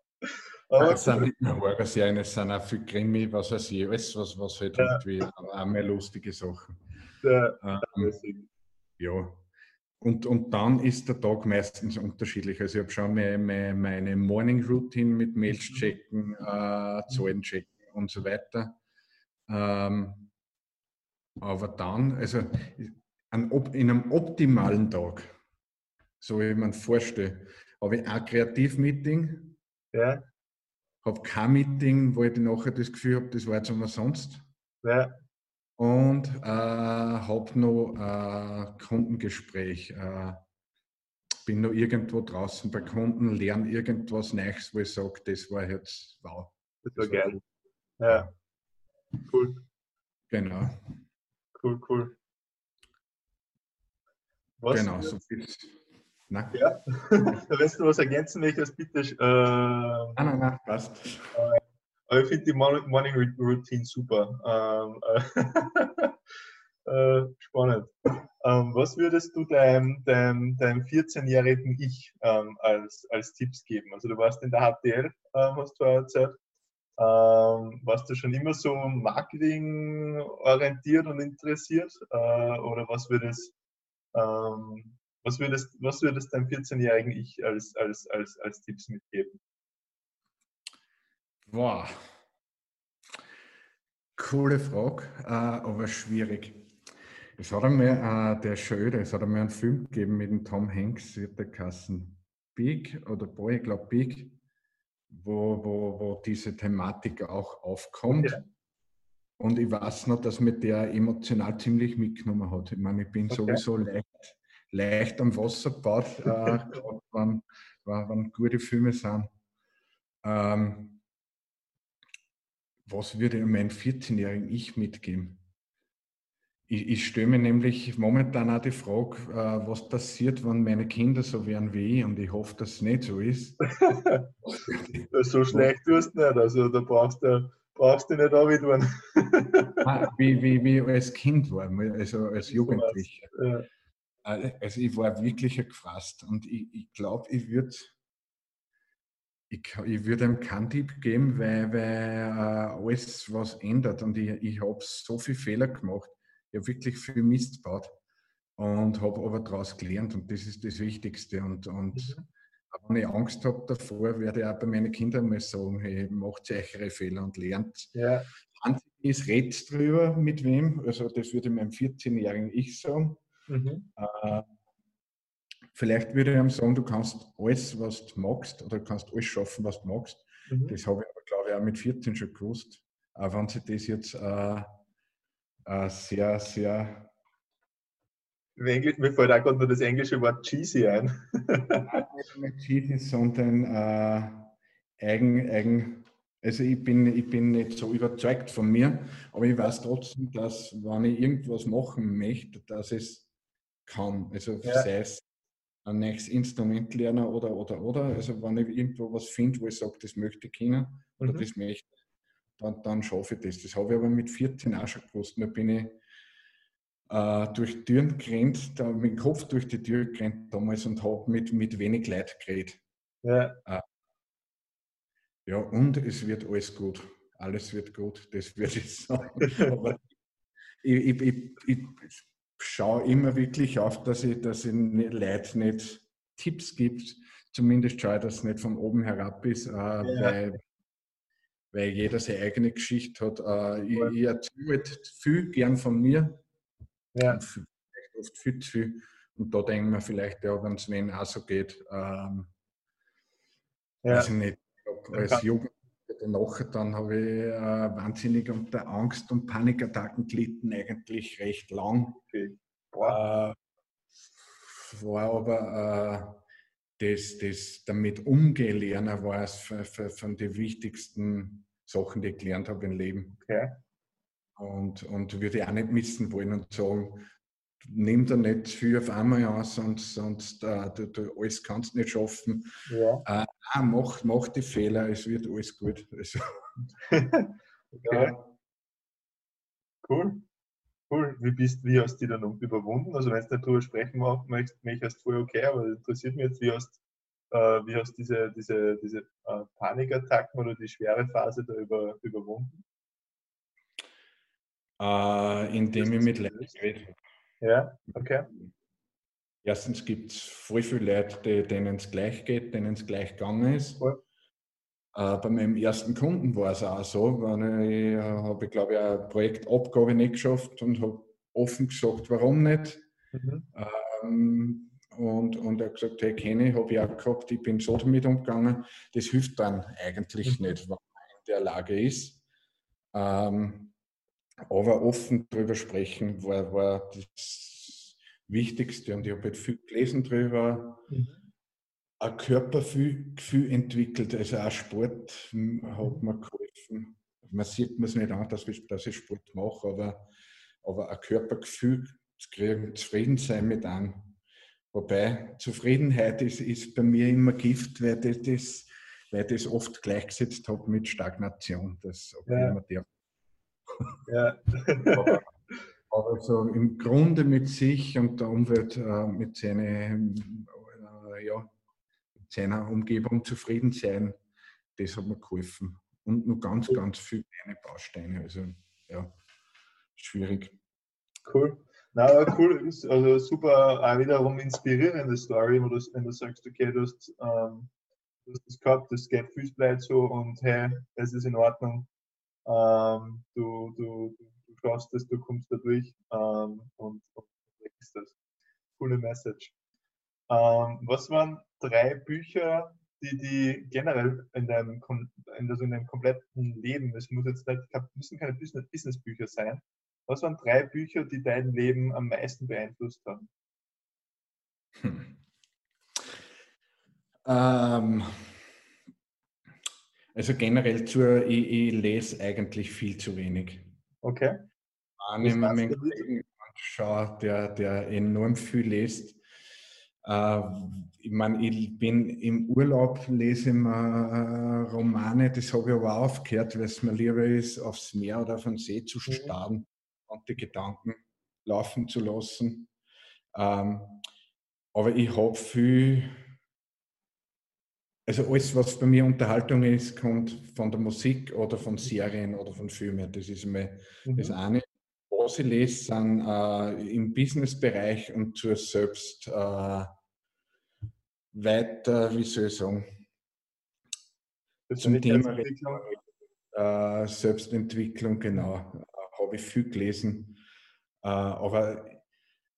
Aber es sind nicht nur Horror-Serien, es sind auch viel Krimi, was weiß ich, alles, was, was halt ja. irgendwie auch mehr lustige Sachen. Ja, ähm, ja. Und, und dann ist der Tag meistens unterschiedlich. Also ich habe schon meine, meine Morning Routine mit Mails mhm. checken, äh, Zahlen checken und so weiter. Ähm, aber dann, also an, in einem optimalen Tag, so wie man vorstellt, habe ich ein Kreativmeeting. Ja. Habe kein Meeting, wo ich nachher das Gefühl habe, das war jetzt umsonst. Ja und äh, habe noch ein Kundengespräch. Äh, bin noch irgendwo draußen bei Kunden, lerne irgendwas Neues, wo ich sage, das war jetzt wow. Das war geil. Ja. Cool. Genau. Cool, cool. Was genau, so viel. Na? Ja, wenn du was ergänzen möchtest, bitte. Äh, nein, nein, nein, passt. Äh, aber ich finde die Morning Routine super. Ähm, äh, spannend. Ähm, was würdest du deinem, deinem, deinem 14-jährigen Ich ähm, als, als Tipps geben? Also du warst in der HTL, ähm, hast du erzählt. Ähm, warst du schon immer so Marketing orientiert und interessiert? Äh, oder was würdest, ähm, was würdest, was würdest deinem 14-jährigen Ich als, als, als, als Tipps mitgeben? Boah. Coole Frage, äh, aber schwierig. Es hat einmal, äh, der Schöde, es hat einmal einen Film gegeben mit dem Tom Hanks, wird der Kassen Big oder Boy, ich glaube Big, wo, wo, wo diese Thematik auch aufkommt. Ja. Und ich weiß noch, dass mir der emotional ziemlich mitgenommen hat. Ich meine, ich bin okay. sowieso leicht, leicht am Wasser gebaut, äh, wenn, wenn gute Filme sind. Ähm, was würde mein 14-jährigen Ich mitgeben? Ich, ich stelle mir nämlich momentan auch die Frage, äh, was passiert, wenn meine Kinder so werden wie ich und ich hoffe, dass es nicht so ist. so schlecht tust du nicht, also da brauchst du, brauchst du nicht anwidern. ah, wie, wie, wie als Kind war, also als Jugendlicher. Ja. Äh, also ich war wirklich gefasst und ich, ich glaube, ich würde ich, ich würde ihm keinen Tipp geben, weil, weil äh, alles was ändert und ich, ich habe so viele Fehler gemacht. Habe wirklich viel Mist gebaut und habe aber daraus gelernt und das ist das Wichtigste. Und, und mhm. wenn ich Angst habe davor, werde ich auch bei meinen Kindern mal sagen, hey, macht eure Fehler und lernt. Ja. Ist, redet drüber mit wem. Also das würde meinem 14-jährigen Ich sagen. Mhm. Äh, Vielleicht würde ich ihm sagen, du kannst alles, was du magst, oder du kannst alles schaffen, was du magst. Mhm. Das habe ich aber, glaube ich, auch mit 14 schon gewusst. Auch wenn sie das jetzt äh, äh, sehr, sehr. Englisch, mir fällt auch gerade nur das englische Wort cheesy ein. nicht cheesy, sondern äh, eigen, eigen. Also ich bin, ich bin nicht so überzeugt von mir, aber ich weiß trotzdem, dass wenn ich irgendwas machen möchte, dass es kann. Also ja. sei es ein neues Instrument lernen oder, oder, oder. Also wenn ich irgendwo was finde, wo ich sage, das möchte ich können oder mhm. das möchte dann, dann schaffe ich das. Das habe ich aber mit 14 auch schon gewusst. Da bin ich äh, durch Türen gerannt, da, mit dem Kopf durch die Tür gerannt damals und habe mit, mit wenig Leid geredet. Ja. Äh, ja, und es wird alles gut. Alles wird gut, das würde ich sagen. aber ich, ich, ich, ich schaue immer wirklich auf, dass ich, dass ich Leuten nicht Tipps gibt. Zumindest schaue ich, dass es nicht von oben herab ist, äh, ja. weil, weil jeder seine eigene Geschichte hat. Äh, ich, ich erzähle viel gern von mir. Ja. Vielleicht oft viel zu viel. Und da denken wir vielleicht, ja, wenn es wen auch so geht, ähm, ja. weiß ich nicht, als Jugend nachher dann habe ich äh, wahnsinnig unter Angst und Panikattacken gelitten, eigentlich recht lang. Okay. Äh, war aber das, das damit umgehen lernen war es für, für, von den wichtigsten Sachen, die ich gelernt habe im Leben. Okay. Und, und würde ich auch nicht missen wollen und sagen, nimm da nicht viel auf einmal an, sonst, sonst uh, du, du, alles kannst nicht schaffen. Ja. Uh, mach, mach die Fehler, es wird alles gut. Also, okay. Cool. Cool. Wie, bist, wie hast du die dann überwunden? Also wenn du nicht darüber sprechen möchtest, mich hast voll okay, aber interessiert mich jetzt, wie hast äh, wie hast du diese, diese, diese äh, Panikattacken oder die schwere Phase da über, überwunden? Äh, indem ich mit Leuten rede. Ja, okay. Erstens gibt es voll viele Leute, denen es gleich geht, denen es gleich gegangen ist. Cool. Äh, bei meinem ersten Kunden war es auch so, wenn ich äh, habe, glaube ich, eine Projektabgabe nicht geschafft und habe offen gesagt, warum nicht. Mhm. Ähm, und, und er hat gesagt, hey Kenny, habe ich auch gehabt, ich bin so damit umgegangen. Das hilft dann eigentlich mhm. nicht, wenn man in der Lage ist. Ähm, aber offen darüber sprechen war, war das Wichtigste und ich habe halt viel gelesen darüber. Mhm. Ein Körpergefühl entwickelt, also auch Sport hat mir geholfen. Man sieht mir es nicht an, dass ich, dass ich Sport mache, aber, aber ein Körpergefühl zu kriegen, zufrieden sein mit einem Wobei Zufriedenheit ist, ist bei mir immer Gift, weil das, das, weil das oft gleichgesetzt habe mit Stagnation. Das ja. ja. aber, aber so im Grunde mit sich und der Umwelt, äh, mit, seine, äh, ja, seiner Umgebung zufrieden sein, das hat mir geholfen. Und nur ganz, ganz viele kleine Bausteine. Also ja, schwierig. Cool. Na, aber cool, also super, auch wiederum inspirierende Story, wo du, wenn du sagst, okay, du hast, ähm, du hast das gehabt, das geht Fußbleibt so und hey, es ist in Ordnung. Ähm, du, du, du schaffst es, du kommst da durch ähm, und, und das. Coole Message. Ähm, was waren drei Bücher, die, die generell in deinem, in, also in deinem kompletten Leben, es muss jetzt nicht, müssen keine Business-Bücher sein, was waren drei Bücher, die dein Leben am meisten beeinflusst haben? Hm. Ähm, also generell zur, ich, ich, lese eigentlich viel zu wenig. Okay. Ich meinen Kollegen anschaue, der, der enorm viel liest, ich meine, ich bin im Urlaub, lese immer äh, Romane, das habe ich aber aufgehört, weil es mir lieber ist, aufs Meer oder auf den See zu mhm. starren und die Gedanken laufen zu lassen. Ähm, aber ich habe viel, also alles, was bei mir Unterhaltung ist, kommt von der Musik oder von Serien oder von Filmen. Das ist mir mhm. das eine. Lese, sind äh, im Businessbereich und zur Selbst äh, weiter, wie soll ich sagen, zum Thema äh, Selbstentwicklung, genau habe ich viel gelesen. Äh, aber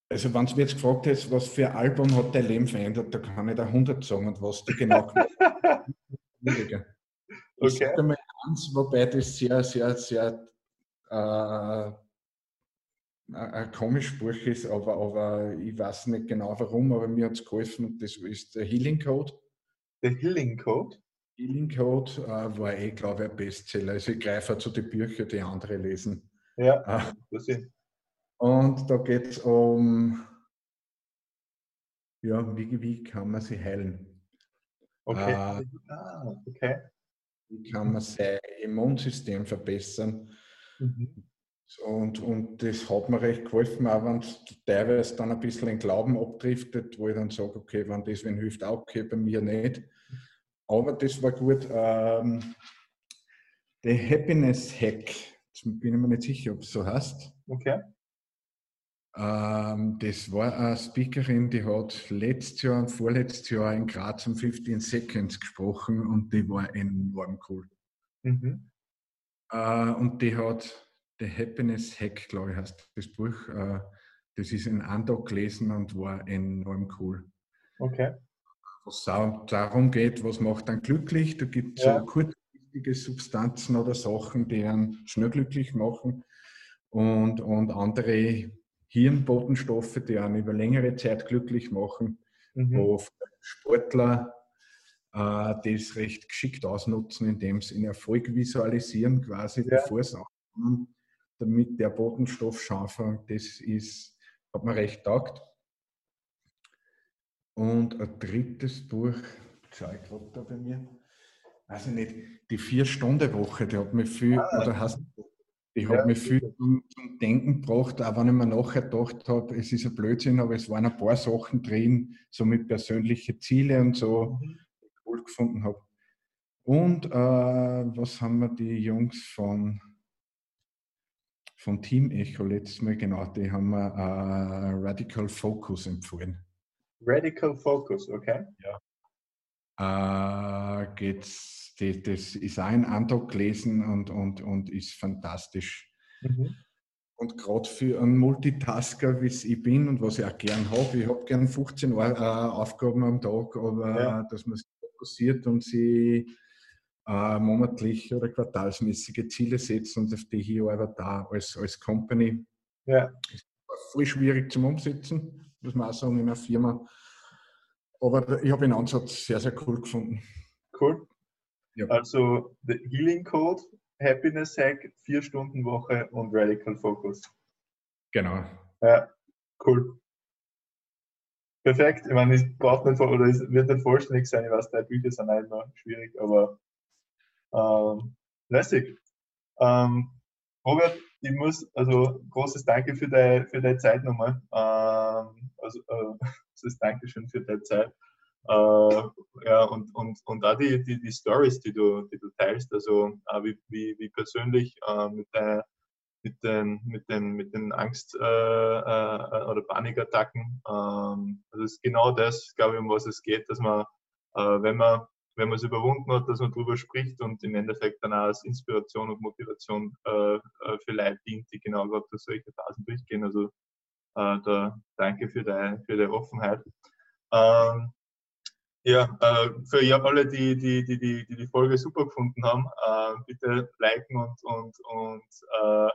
also wenn du mir jetzt gefragt hättest, was für ein Album hat dein Leben verändert, da kann ich da 100 sagen und was du genau gemacht hast. okay. Ich sage mal eins, wobei das sehr, sehr, sehr äh, ein komisches Buch ist, aber, aber ich weiß nicht genau warum, aber mir hat es geholfen. Das ist der Healing Code. Der Healing Code? Healing Code äh, war eh, glaube ich, ein Bestseller. Also ich greife zu den Büchern, die andere lesen. Ja, ah. das sind. Und da geht es um, ja, wie, wie kann man sie heilen? Okay. Äh, ah, okay. Wie kann man sein Immunsystem verbessern? Mhm. Und, und das hat mir recht geholfen, auch wenn es teilweise dann ein bisschen in Glauben abdriftet, wo ich dann sage, okay, wenn das wenn hilft, auch okay, bei mir nicht. Aber das war gut. Ähm, der Happiness Hack Jetzt bin ich mir nicht sicher, ob es so heißt. Okay. Ähm, das war eine Speakerin, die hat letztes Jahr und vorletztes Jahr in Graz um 15 Seconds gesprochen und die war enorm cool. Mhm. Äh, und die hat The Happiness Hack, glaube ich, heißt das Buch. Äh, das ist in Andau gelesen und war enorm cool. Okay. Was darum geht, was macht dann glücklich. Da gibt es ja. so kurz giftige Substanzen oder Sachen, die einen schnell glücklich machen und, und andere Hirnbotenstoffe, die einen über längere Zeit glücklich machen, mhm. wo Sportler äh, das recht geschickt ausnutzen, indem sie in Erfolg visualisieren, quasi ja. bevor sie ankommen, damit der Botenstoff scharfer. Das ist, hat mir recht taugt. Und ein drittes Buch, schau ich gerade da bei mir, weiß ich nicht, die Vier-Stunden-Woche, die hat mir viel, ah, oder hast ich habe ja, mich viel zum, zum, Denken gebracht, auch wenn ich mir nachher gedacht habe, es ist ein Blödsinn, aber es waren ein paar Sachen drin, so mit persönlichen Zielen und so, mhm. die ich cool gefunden habe. Und äh, was haben wir die Jungs von, von Team Echo letztes Mal, genau, die haben wir äh, Radical Focus empfohlen. Radical Focus, okay. Ja. Äh, geht's das, das ist auch ein Antrag gelesen und, und, und ist fantastisch. Mhm. Und gerade für einen Multitasker, wie ich bin und was ich auch gern habe, ich habe gern 15 äh, Aufgaben am Tag, aber ja. dass man sich fokussiert und sich äh, monatlich oder quartalsmäßige Ziele setzt und auf die hier aber da als, als Company. Ja. Ist voll schwierig zum Umsetzen, muss man auch sagen, in einer Firma. Aber ich habe den Ansatz sehr, sehr cool gefunden. Cool. Ja. Also The Healing Code, Happiness Hack, 4-Stunden-Woche und Radical Focus. Genau. Ja, cool. Perfekt. Ich meine, es braucht nicht oder es wird nicht vollständig sein. Ich weiß, drei Bücher sind immer schwierig, aber ähm, lässig. Ähm, Robert, ich muss, also großes Danke für deine, für deine Zeit nochmal. Ähm, also äh, großes Dankeschön für deine Zeit. Äh, ja, und, und, und auch die, die, die Stories, die du, die du teilst, also äh, wie, wie, wie persönlich äh, mit, der, mit, den, mit, den, mit den Angst- äh, äh, oder Panikattacken. Ähm, also es ist genau das, glaube ich, um was es geht, dass man, äh, wenn man wenn man es überwunden hat, dass man darüber spricht und im Endeffekt dann auch als Inspiration und Motivation für Leute dient, die genau gerade durch solche Phasen durchgehen. Also da danke für deine, für deine Offenheit. Ähm, ja, äh, für alle, die die, die, die, die, Folge super gefunden haben, äh, bitte liken und, und, und äh,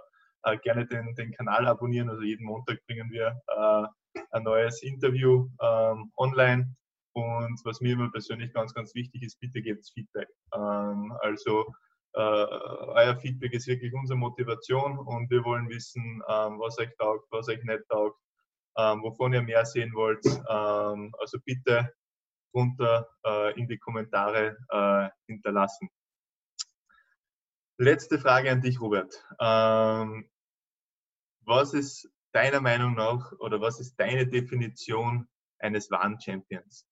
äh gerne den, den Kanal abonnieren. Also jeden Montag bringen wir äh, ein neues Interview ähm, online. Und was mir immer persönlich ganz, ganz wichtig ist, bitte gebt Feedback. Ähm, also äh, euer Feedback ist wirklich unsere Motivation und wir wollen wissen, ähm, was euch taugt, was euch nicht taugt, ähm, wovon ihr mehr sehen wollt. Ähm, also bitte drunter äh, in die Kommentare äh, hinterlassen. Letzte Frage an dich, Robert. Ähm, was ist deiner Meinung nach oder was ist deine Definition eines wahren Champions?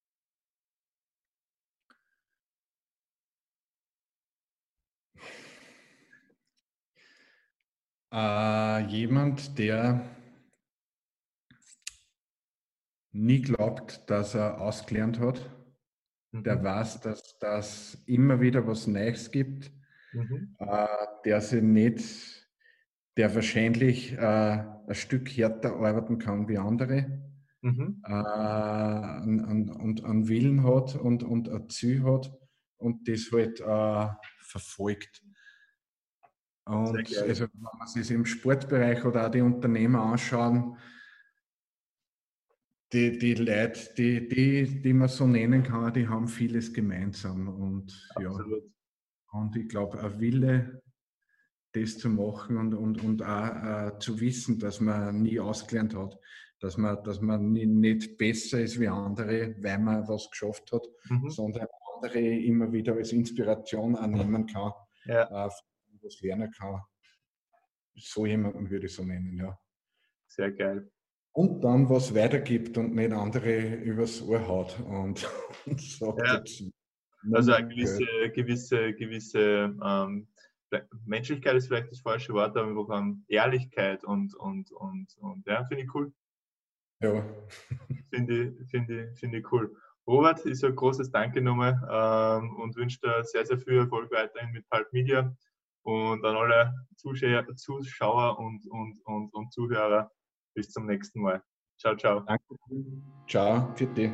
Äh, jemand, der nie glaubt, dass er ausgelernt hat. Mhm. Der weiß, dass das immer wieder was Neues gibt. Mhm. Äh, der sich nicht, der wahrscheinlich äh, ein Stück härter arbeiten kann wie andere. Mhm. Äh, und, und einen Willen hat und, und ein Ziel hat und das halt äh, verfolgt. Und also, wenn man sich im Sportbereich oder auch die Unternehmer anschauen, die, die Leute, die, die, die man so nennen kann, die haben vieles gemeinsam. Und, ja, und ich glaube, ein Wille, das zu machen und, und, und auch äh, zu wissen, dass man nie ausgelernt hat, dass man, dass man nie, nicht besser ist wie andere, weil man was geschafft hat, mhm. sondern andere immer wieder als Inspiration annehmen kann, ja. äh, was lernen kann. So jemanden würde ich so nennen, ja. Sehr geil und dann was weitergibt und nicht andere übers Ohr haut und, und sagt ja. jetzt. Also eine gewisse, gewisse, gewisse ähm, Menschlichkeit ist vielleicht das falsche Wort, aber wir haben Ehrlichkeit und, und, und, und ja, finde ich cool. Ja. Finde ich, find ich, find ich cool. Robert, ist ein großes Danke nochmal ähm, und wünsche dir sehr, sehr viel Erfolg weiterhin mit Pulp Media und an alle Zuschauer, Zuschauer und, und, und, und Zuhörer bis zum nächsten Mal. Ciao, ciao. Danke. Ciao, für dich.